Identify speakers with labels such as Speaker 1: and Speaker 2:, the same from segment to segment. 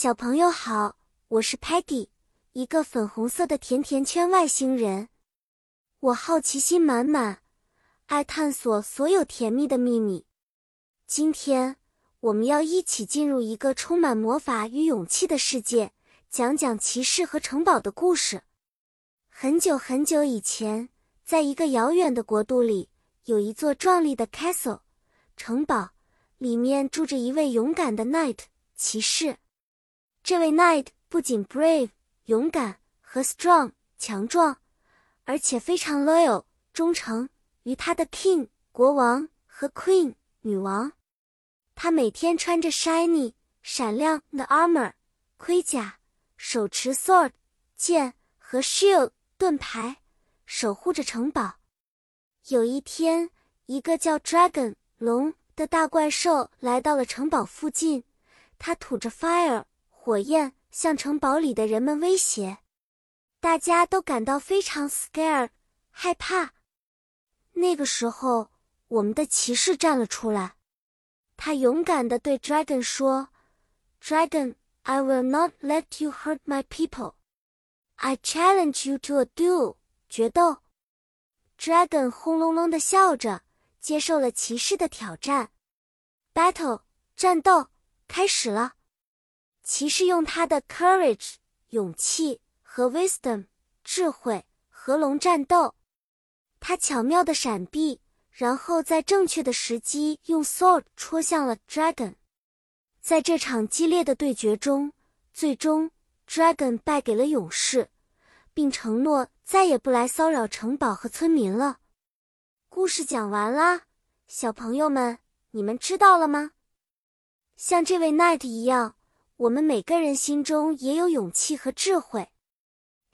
Speaker 1: 小朋友好，我是 Patty，一个粉红色的甜甜圈外星人。我好奇心满满，爱探索所有甜蜜的秘密。今天我们要一起进入一个充满魔法与勇气的世界，讲讲骑士和城堡的故事。很久很久以前，在一个遥远的国度里，有一座壮丽的 castle 城堡，里面住着一位勇敢的 knight 骑士。这位 knight 不仅 brave 勇敢和 strong 强壮，而且非常 loyal 忠诚于他的 king 国王和 queen 女王。他每天穿着 shiny 闪亮的 armor 盔甲，手持 sword 剑和 shield 盾牌，守护着城堡。有一天，一个叫 dragon 龙的大怪兽来到了城堡附近，他吐着 fire。火焰向城堡里的人们威胁，大家都感到非常 scared 害怕。那个时候，我们的骑士站了出来，他勇敢地对 Dragon 说：“Dragon, I will not let you hurt my people. I challenge you to a duel.” 决斗。Dragon 轰隆隆地笑着接受了骑士的挑战。Battle 战斗开始了。骑士用他的 courage 勇气和 wisdom 智慧和龙战斗，他巧妙的闪避，然后在正确的时机用 sword 戳向了 dragon。在这场激烈的对决中，最终 dragon 败给了勇士，并承诺再也不来骚扰城堡和村民了。故事讲完啦，小朋友们，你们知道了吗？像这位 knight 一样。我们每个人心中也有勇气和智慧。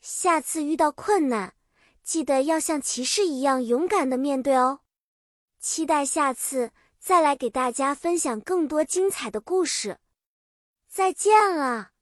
Speaker 1: 下次遇到困难，记得要像骑士一样勇敢的面对哦。期待下次再来给大家分享更多精彩的故事。再见了。